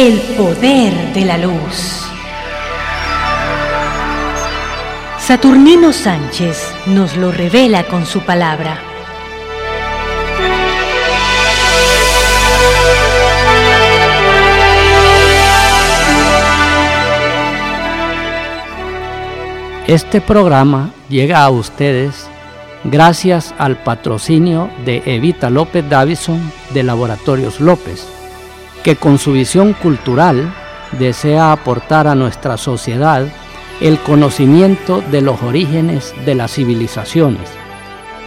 El poder de la luz. Saturnino Sánchez nos lo revela con su palabra. Este programa llega a ustedes gracias al patrocinio de Evita López Davison de Laboratorios López, que con su visión cultural desea aportar a nuestra sociedad el conocimiento de los orígenes de las civilizaciones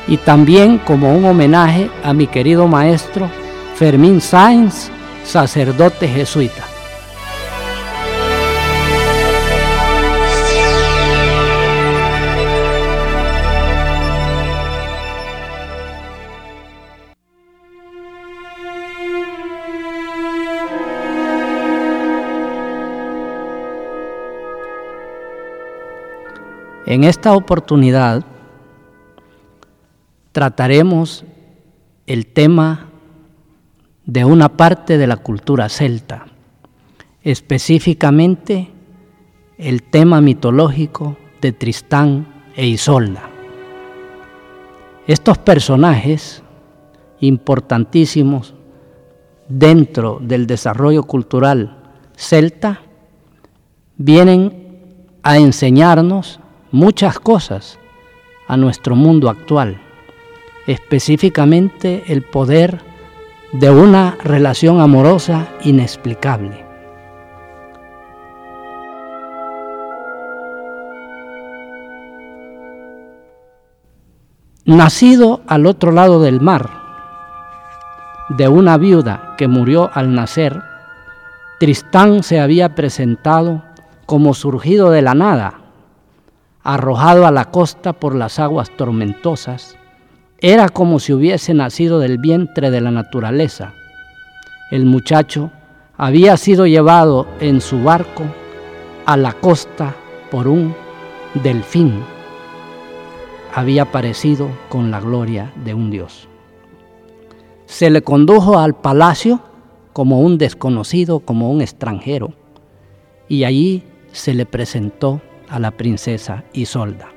y también como un homenaje a mi querido maestro Fermín Sáenz, sacerdote jesuita. En esta oportunidad trataremos el tema de una parte de la cultura celta, específicamente el tema mitológico de Tristán e Isolda. Estos personajes importantísimos dentro del desarrollo cultural celta vienen a enseñarnos muchas cosas a nuestro mundo actual, específicamente el poder de una relación amorosa inexplicable. Nacido al otro lado del mar, de una viuda que murió al nacer, Tristán se había presentado como surgido de la nada arrojado a la costa por las aguas tormentosas, era como si hubiese nacido del vientre de la naturaleza. El muchacho había sido llevado en su barco a la costa por un delfín. Había aparecido con la gloria de un dios. Se le condujo al palacio como un desconocido, como un extranjero, y allí se le presentó a la princesa Isolda.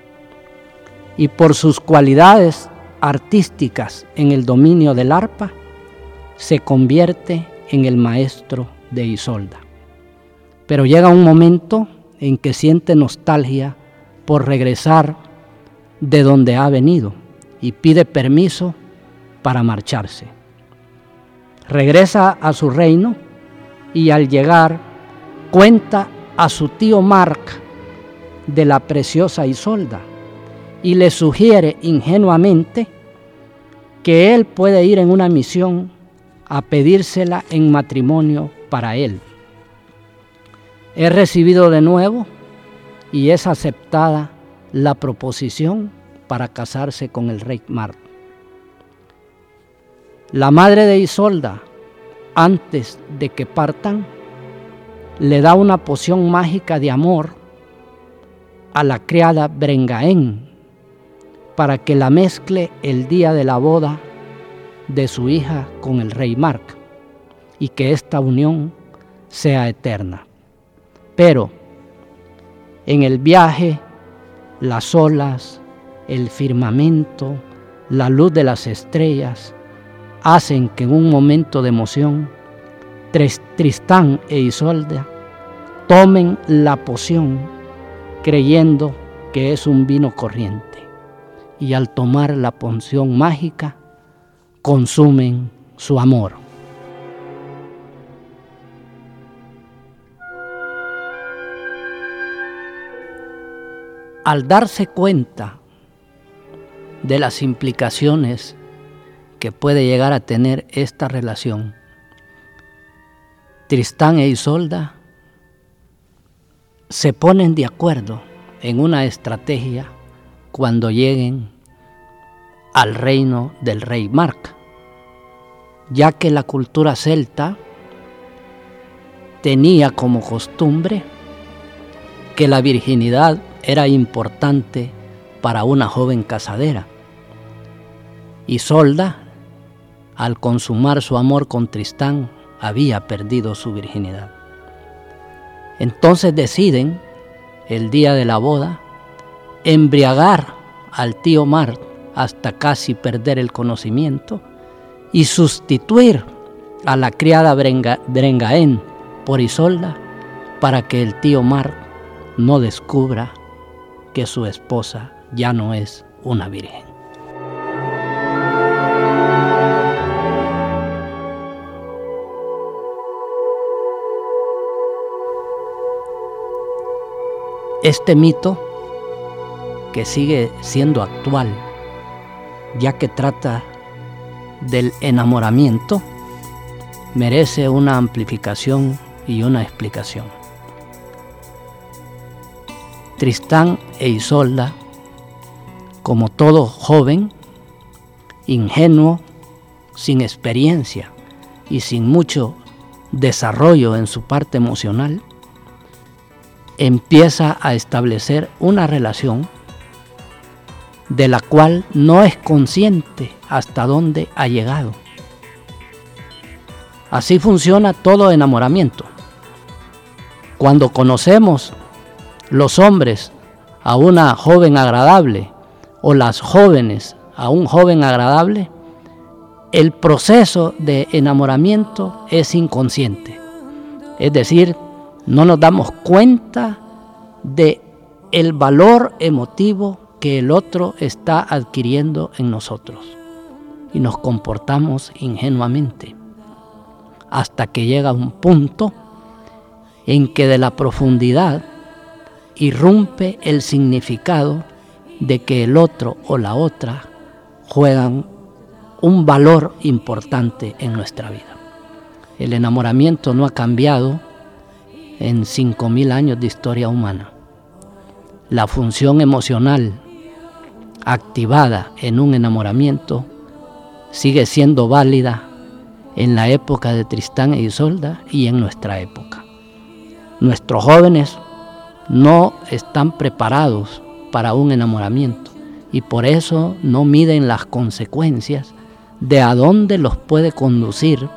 Y por sus cualidades artísticas en el dominio del arpa, se convierte en el maestro de Isolda. Pero llega un momento en que siente nostalgia por regresar de donde ha venido y pide permiso para marcharse. Regresa a su reino y al llegar cuenta a su tío Mark de la preciosa Isolda y le sugiere ingenuamente que él puede ir en una misión a pedírsela en matrimonio para él. Es recibido de nuevo y es aceptada la proposición para casarse con el rey Mar. La madre de Isolda, antes de que partan, le da una poción mágica de amor a la criada Brengaén para que la mezcle el día de la boda de su hija con el rey Marc y que esta unión sea eterna. Pero en el viaje, las olas, el firmamento, la luz de las estrellas, hacen que en un momento de emoción, Tristán e Isolda tomen la poción creyendo que es un vino corriente. Y al tomar la punción mágica, consumen su amor. Al darse cuenta de las implicaciones que puede llegar a tener esta relación, Tristán e Isolda se ponen de acuerdo en una estrategia cuando lleguen al reino del rey Marc, ya que la cultura celta tenía como costumbre que la virginidad era importante para una joven casadera. Y Solda, al consumar su amor con Tristán, había perdido su virginidad. Entonces deciden, el día de la boda, embriagar al tío Mar hasta casi perder el conocimiento y sustituir a la criada Brengaén por Isolda para que el tío Mar no descubra que su esposa ya no es una virgen. Este mito, que sigue siendo actual, ya que trata del enamoramiento, merece una amplificación y una explicación. Tristán e Isolda, como todo joven, ingenuo, sin experiencia y sin mucho desarrollo en su parte emocional, empieza a establecer una relación de la cual no es consciente hasta dónde ha llegado. Así funciona todo enamoramiento. Cuando conocemos los hombres a una joven agradable o las jóvenes a un joven agradable, el proceso de enamoramiento es inconsciente. Es decir, no nos damos cuenta de el valor emotivo que el otro está adquiriendo en nosotros y nos comportamos ingenuamente hasta que llega un punto en que de la profundidad irrumpe el significado de que el otro o la otra juegan un valor importante en nuestra vida. El enamoramiento no ha cambiado en 5.000 años de historia humana. La función emocional activada en un enamoramiento sigue siendo válida en la época de Tristán e Isolda y en nuestra época. Nuestros jóvenes no están preparados para un enamoramiento y por eso no miden las consecuencias de a dónde los puede conducir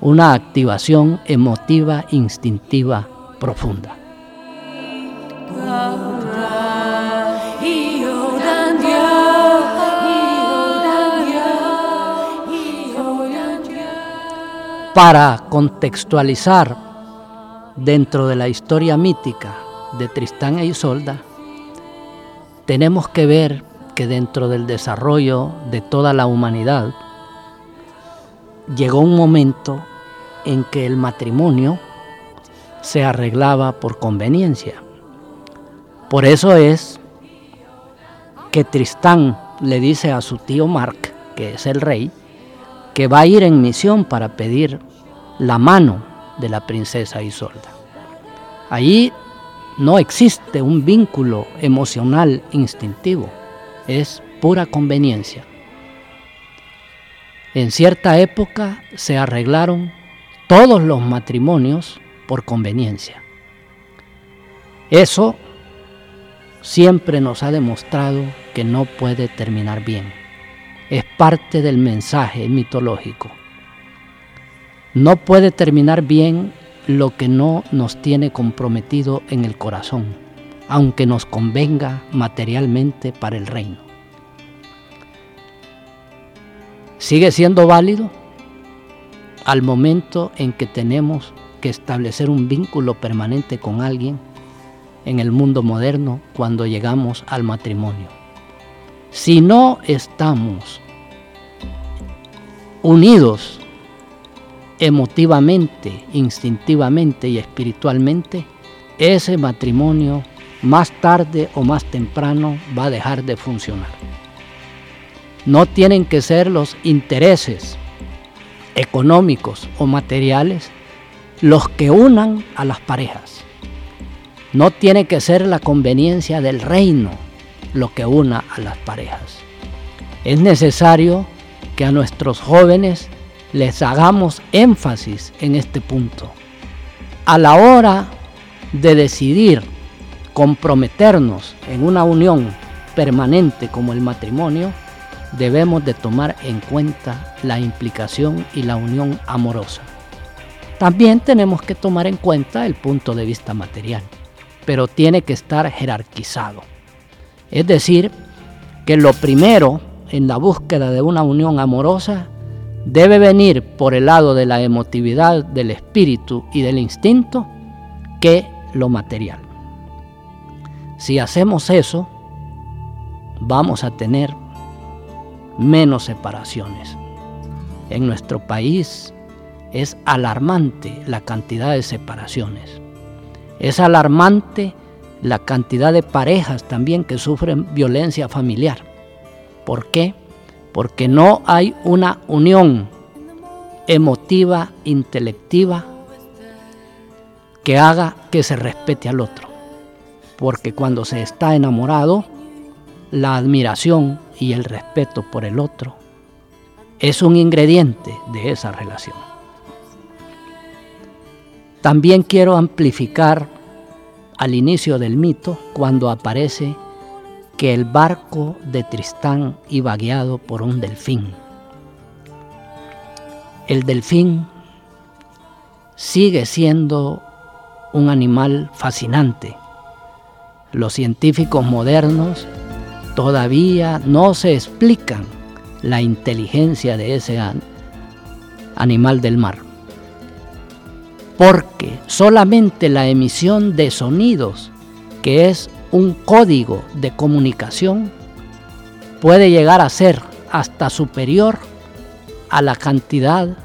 una activación emotiva instintiva profunda. Para contextualizar dentro de la historia mítica de Tristán e Isolda, tenemos que ver que dentro del desarrollo de toda la humanidad llegó un momento en que el matrimonio se arreglaba por conveniencia. Por eso es que Tristán le dice a su tío Mark, que es el rey, que va a ir en misión para pedir la mano de la princesa Isolda. Allí no existe un vínculo emocional instintivo, es pura conveniencia. En cierta época se arreglaron todos los matrimonios por conveniencia. Eso siempre nos ha demostrado que no puede terminar bien. Es parte del mensaje mitológico. No puede terminar bien lo que no nos tiene comprometido en el corazón, aunque nos convenga materialmente para el reino. Sigue siendo válido al momento en que tenemos que establecer un vínculo permanente con alguien en el mundo moderno cuando llegamos al matrimonio. Si no estamos unidos emotivamente, instintivamente y espiritualmente, ese matrimonio más tarde o más temprano va a dejar de funcionar. No tienen que ser los intereses económicos o materiales los que unan a las parejas. No tiene que ser la conveniencia del reino lo que una a las parejas. Es necesario que a nuestros jóvenes les hagamos énfasis en este punto. A la hora de decidir comprometernos en una unión permanente como el matrimonio, debemos de tomar en cuenta la implicación y la unión amorosa También tenemos que tomar en cuenta el punto de vista material, pero tiene que estar jerarquizado. Es decir, que lo primero en la búsqueda de una unión amorosa debe venir por el lado de la emotividad del espíritu y del instinto que lo material. Si hacemos eso, vamos a tener menos separaciones. En nuestro país es alarmante la cantidad de separaciones. Es alarmante la cantidad de parejas también que sufren violencia familiar. ¿Por qué? Porque no hay una unión emotiva, intelectiva, que haga que se respete al otro. Porque cuando se está enamorado, la admiración y el respeto por el otro es un ingrediente de esa relación. También quiero amplificar al inicio del mito cuando aparece que el barco de Tristán iba guiado por un delfín. El delfín sigue siendo un animal fascinante. Los científicos modernos todavía no se explican la inteligencia de ese animal del mar. Porque solamente la emisión de sonidos, que es un código de comunicación, puede llegar a ser hasta superior a la cantidad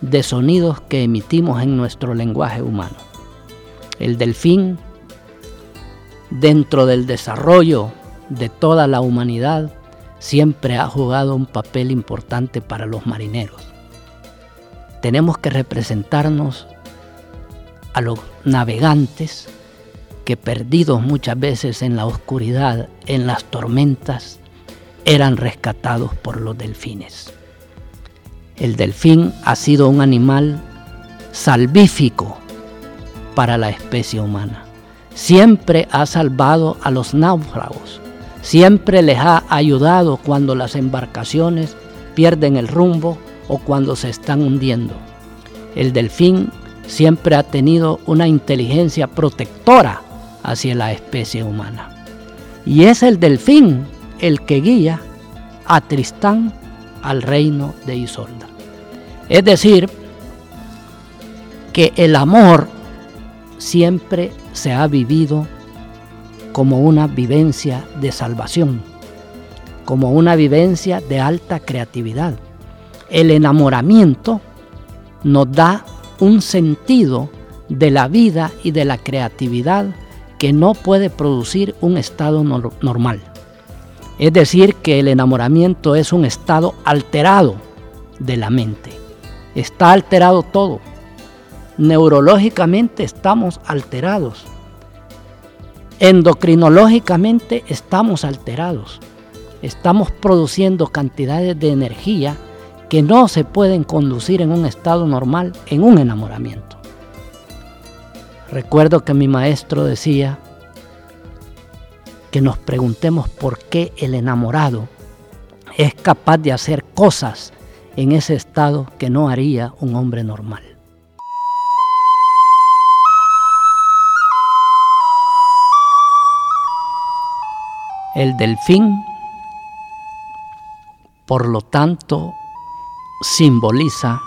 de sonidos que emitimos en nuestro lenguaje humano. El delfín, dentro del desarrollo de toda la humanidad, siempre ha jugado un papel importante para los marineros. Tenemos que representarnos a los navegantes que perdidos muchas veces en la oscuridad, en las tormentas, eran rescatados por los delfines. El delfín ha sido un animal salvífico para la especie humana. Siempre ha salvado a los náufragos, siempre les ha ayudado cuando las embarcaciones pierden el rumbo o cuando se están hundiendo. El delfín siempre ha tenido una inteligencia protectora hacia la especie humana. Y es el delfín el que guía a Tristán al reino de Isolda. Es decir, que el amor siempre se ha vivido como una vivencia de salvación, como una vivencia de alta creatividad. El enamoramiento nos da un sentido de la vida y de la creatividad que no puede producir un estado normal. Es decir, que el enamoramiento es un estado alterado de la mente. Está alterado todo. Neurológicamente estamos alterados endocrinológicamente estamos alterados. Estamos produciendo cantidades de energía que no se pueden conducir en un estado normal en un enamoramiento. Recuerdo que mi maestro decía que nos preguntemos por qué el enamorado es capaz de hacer cosas en ese estado que no haría un hombre normal. El delfín, por lo tanto, simboliza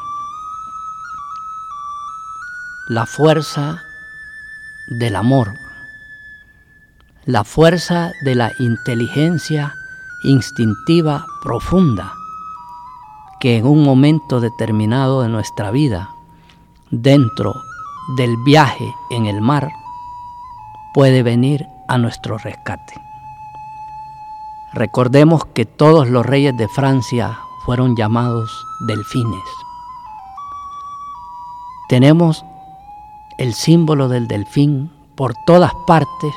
la fuerza del amor, la fuerza de la inteligencia instintiva profunda que en un momento determinado de nuestra vida, dentro del viaje en el mar, puede venir a nuestro rescate. Recordemos que todos los reyes de Francia fueron llamados delfines. Tenemos el símbolo del delfín por todas partes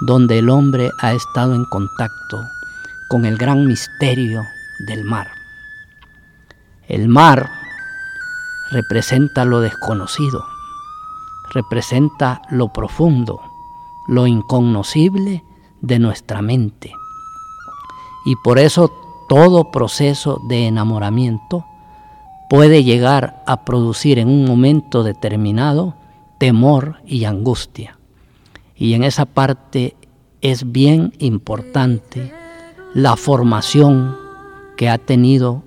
donde el hombre ha estado en contacto con el gran misterio del mar. El mar representa lo desconocido, representa lo profundo, lo incognoscible de nuestra mente. Y por eso todo proceso de enamoramiento puede llegar a producir en un momento determinado temor y angustia. Y en esa parte es bien importante la formación que ha tenido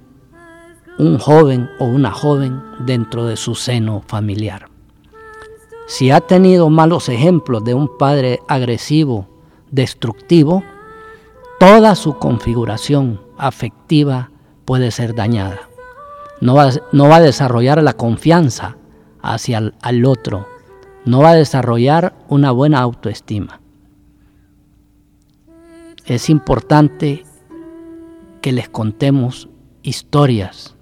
un joven o una joven dentro de su seno familiar. Si ha tenido malos ejemplos de un padre agresivo, destructivo, toda su configuración afectiva puede ser dañada. No va, no va a desarrollar la confianza hacia el al otro, no va a desarrollar una buena autoestima. Es importante que les contemos historias,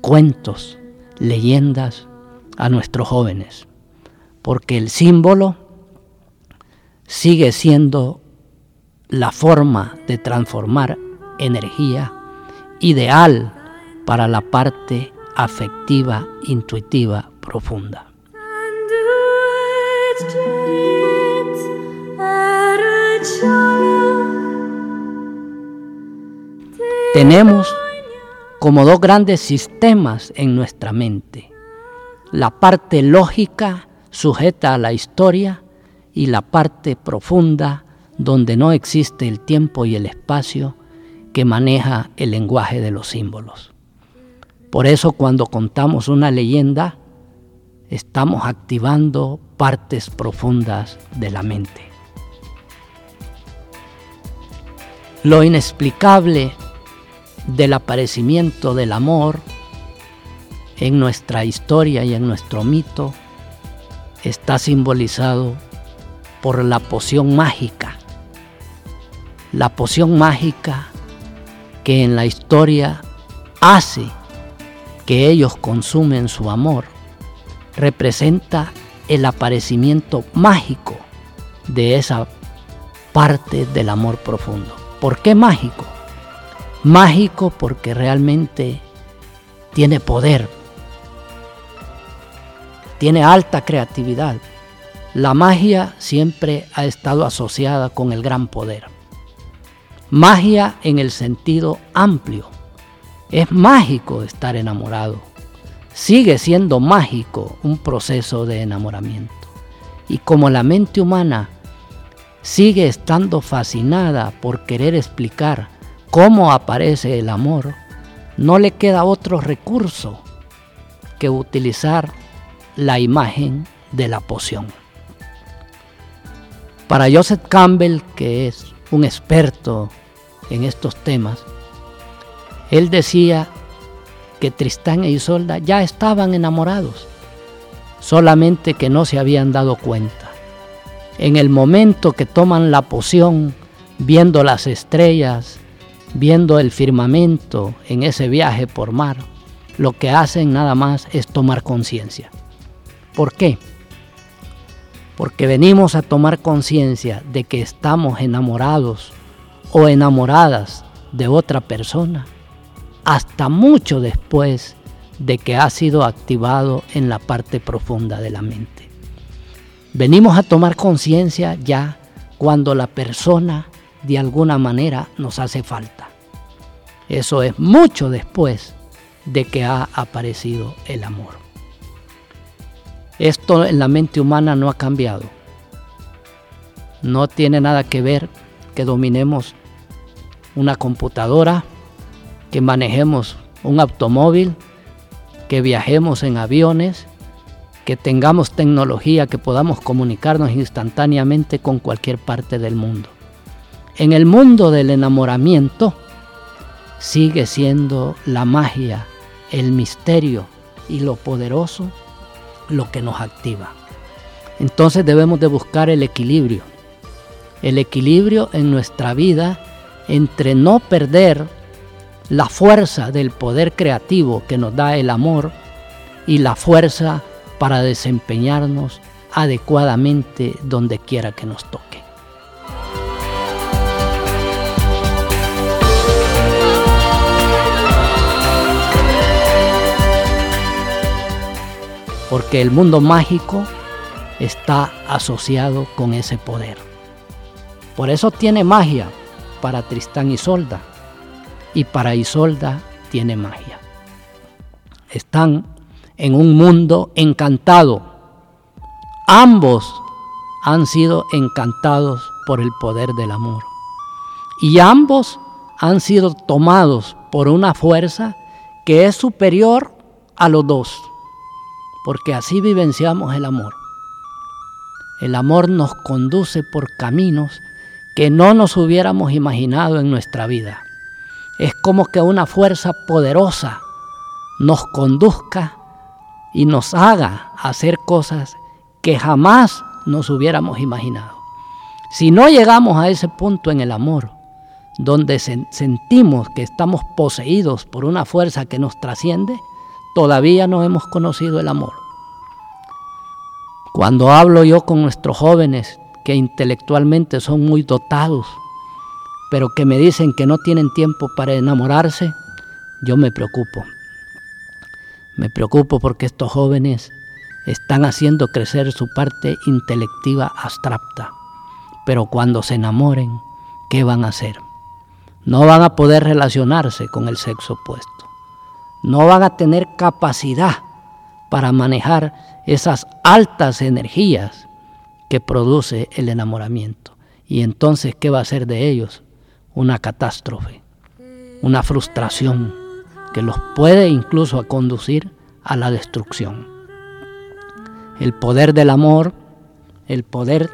cuentos, leyendas a nuestros jóvenes, porque el símbolo sigue siendo la forma de transformar energía ideal para la parte afectiva, intuitiva, profunda. Tenemos como dos grandes sistemas en nuestra mente. La parte lógica sujeta a la historia y la parte profunda donde no existe el tiempo y el espacio que maneja el lenguaje de los símbolos. Por eso cuando contamos una leyenda, estamos activando partes profundas de la mente. Lo inexplicable del aparecimiento del amor en nuestra historia y en nuestro mito está simbolizado por la poción mágica. La poción mágica que en la historia hace que ellos consumen su amor representa el aparecimiento mágico de esa parte del amor profundo. ¿Por qué mágico? Mágico porque realmente tiene poder, tiene alta creatividad. La magia siempre ha estado asociada con el gran poder. Magia en el sentido amplio. Es mágico estar enamorado. Sigue siendo mágico un proceso de enamoramiento. Y como la mente humana sigue estando fascinada por querer explicar cómo aparece el amor, no le queda otro recurso que utilizar la imagen de la poción. Para Joseph Campbell, que es un experto en estos temas, él decía que Tristán e Isolda ya estaban enamorados, solamente que no se habían dado cuenta. En el momento que toman la poción, viendo las estrellas, viendo el firmamento en ese viaje por mar, lo que hacen nada más es tomar conciencia. ¿Por qué? Porque venimos a tomar conciencia de que estamos enamorados o enamoradas de otra persona hasta mucho después de que ha sido activado en la parte profunda de la mente. Venimos a tomar conciencia ya cuando la persona de alguna manera nos hace falta. Eso es mucho después de que ha aparecido el amor. Esto en la mente humana no ha cambiado. No tiene nada que ver que dominemos una computadora, que manejemos un automóvil, que viajemos en aviones, que tengamos tecnología, que podamos comunicarnos instantáneamente con cualquier parte del mundo. En el mundo del enamoramiento sigue siendo la magia, el misterio y lo poderoso lo que nos activa. Entonces debemos de buscar el equilibrio. El equilibrio en nuestra vida entre no perder la fuerza del poder creativo que nos da el amor y la fuerza para desempeñarnos adecuadamente donde quiera que nos toque. porque el mundo mágico está asociado con ese poder. Por eso tiene magia para Tristán y Isolda y para Isolda tiene magia. están en un mundo encantado. Ambos han sido encantados por el poder del amor. Y ambos han sido tomados por una fuerza que es superior a los dos, porque así vivenciamos el amor. El amor nos conduce por caminos que no nos hubiéramos imaginado en nuestra vida. Es como que una fuerza poderosa nos conduzca y nos haga hacer cosas que jamás nos hubiéramos imaginado. Si no llegamos a ese punto en el amor, donde sentimos que estamos poseídos por una fuerza que nos trasciende, todavía no hemos conocido el amor. Cuando hablo yo con nuestros jóvenes que intelectualmente son muy dotados, pero que me dicen que no tienen tiempo para enamorarse, yo me preocupo. Me preocupo porque estos jóvenes están haciendo crecer su parte intelectiva abstracta. Pero cuando se enamoren, ¿qué van a hacer? No van a poder relacionarse con el sexo opuesto. No van a tener capacidad para manejar esas altas energías que produce el enamoramiento. Y entonces, ¿qué va a ser de ellos? Una catástrofe, una frustración que los puede incluso conducir a la destrucción. El poder del amor, el poder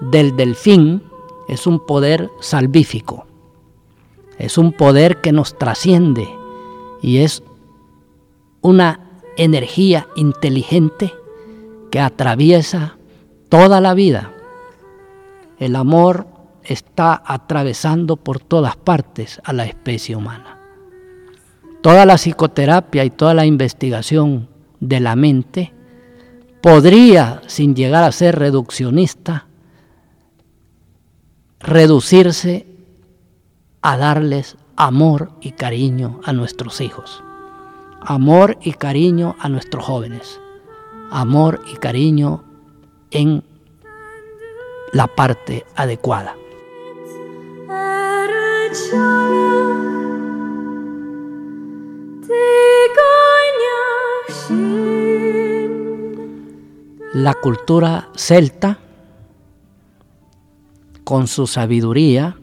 del delfín, es un poder salvífico, es un poder que nos trasciende y es una energía inteligente que atraviesa toda la vida. El amor está atravesando por todas partes a la especie humana. Toda la psicoterapia y toda la investigación de la mente podría, sin llegar a ser reduccionista, reducirse a darles amor y cariño a nuestros hijos, amor y cariño a nuestros jóvenes, amor y cariño en la parte adecuada. La cultura celta, con su sabiduría,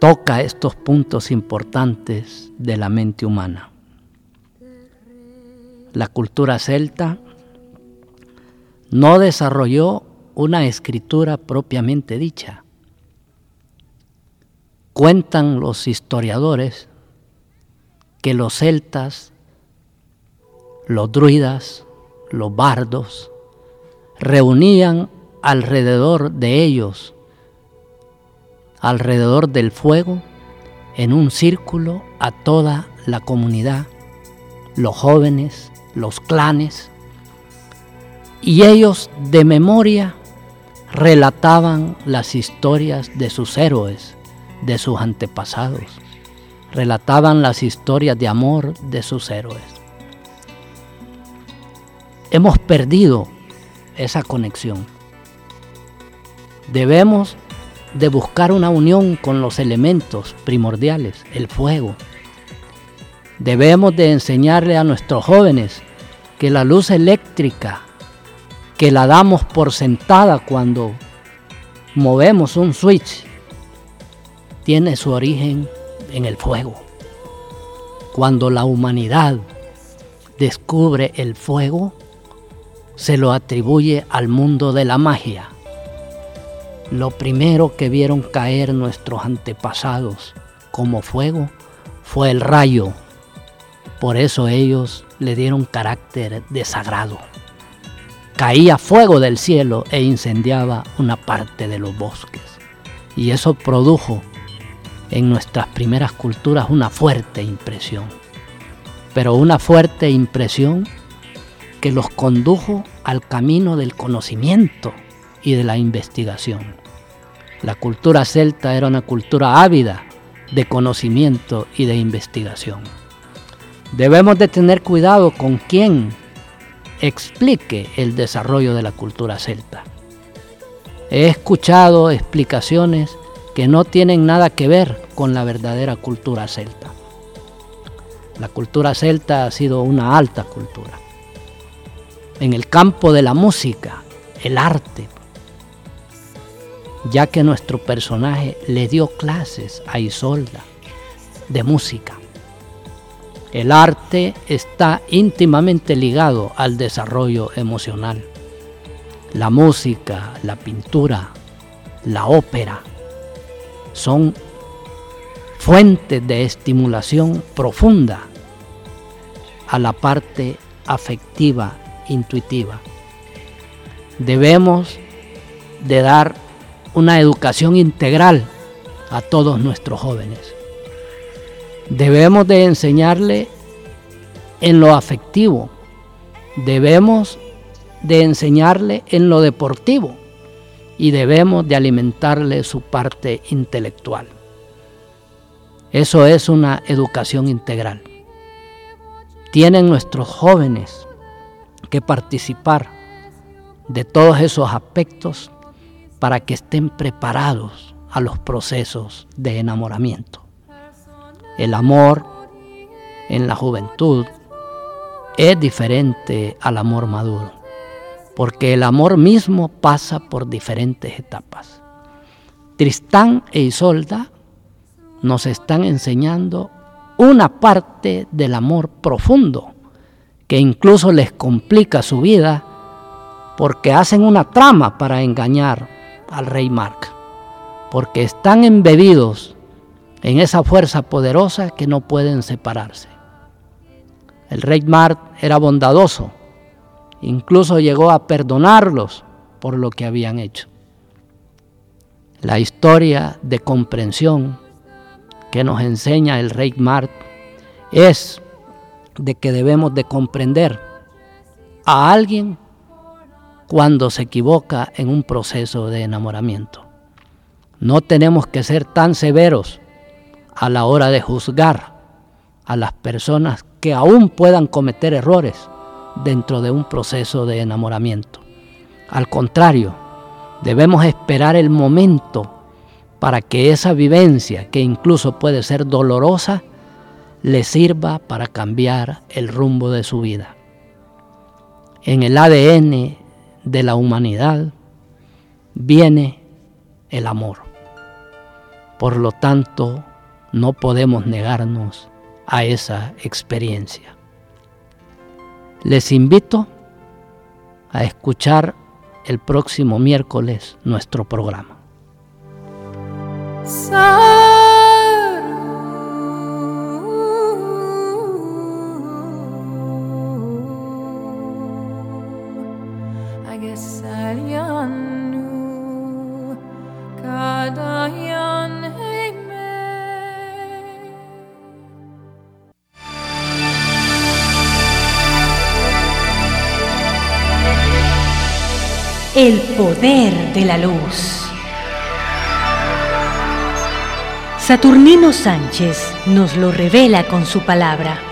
toca estos puntos importantes de la mente humana. La cultura celta no desarrolló una escritura propiamente dicha. Cuentan los historiadores que los celtas, los druidas, los bardos, reunían alrededor de ellos, alrededor del fuego, en un círculo a toda la comunidad, los jóvenes, los clanes, y ellos de memoria relataban las historias de sus héroes, de sus antepasados, relataban las historias de amor de sus héroes hemos perdido esa conexión. Debemos de buscar una unión con los elementos primordiales, el fuego. Debemos de enseñarle a nuestros jóvenes que la luz eléctrica, que la damos por sentada cuando movemos un switch, tiene su origen en el fuego. Cuando la humanidad descubre el fuego, se lo atribuye al mundo de la magia. Lo primero que vieron caer nuestros antepasados como fuego fue el rayo. Por eso ellos le dieron carácter de sagrado. Caía fuego del cielo e incendiaba una parte de los bosques. Y eso produjo en nuestras primeras culturas una fuerte impresión. Pero una fuerte impresión que los condujo al camino del conocimiento y de la investigación. La cultura celta era una cultura ávida de conocimiento y de investigación. Debemos de tener cuidado con quien explique el desarrollo de la cultura celta. He escuchado explicaciones que no tienen nada que ver con la verdadera cultura celta. La cultura celta ha sido una alta cultura. En el campo de la música, el arte, ya que nuestro personaje le dio clases a Isolda de música. El arte está íntimamente ligado al desarrollo emocional. La música, la pintura, la ópera son fuentes de estimulación profunda a la parte afectiva, intuitiva. Debemos de dar una educación integral a todos nuestros jóvenes. Debemos de enseñarle en lo afectivo, debemos de enseñarle en lo deportivo y debemos de alimentarle su parte intelectual. Eso es una educación integral. Tienen nuestros jóvenes que participar de todos esos aspectos para que estén preparados a los procesos de enamoramiento. El amor en la juventud es diferente al amor maduro, porque el amor mismo pasa por diferentes etapas. Tristán e Isolda nos están enseñando una parte del amor profundo que incluso les complica su vida porque hacen una trama para engañar al rey Mark, porque están embebidos en esa fuerza poderosa que no pueden separarse. El rey Mark era bondadoso, incluso llegó a perdonarlos por lo que habían hecho. La historia de comprensión que nos enseña el rey Mark es de que debemos de comprender a alguien cuando se equivoca en un proceso de enamoramiento. No tenemos que ser tan severos a la hora de juzgar a las personas que aún puedan cometer errores dentro de un proceso de enamoramiento. Al contrario, debemos esperar el momento para que esa vivencia, que incluso puede ser dolorosa, le sirva para cambiar el rumbo de su vida. En el ADN de la humanidad viene el amor. Por lo tanto, no podemos negarnos a esa experiencia. Les invito a escuchar el próximo miércoles nuestro programa. De la luz. Saturnino Sánchez nos lo revela con su palabra.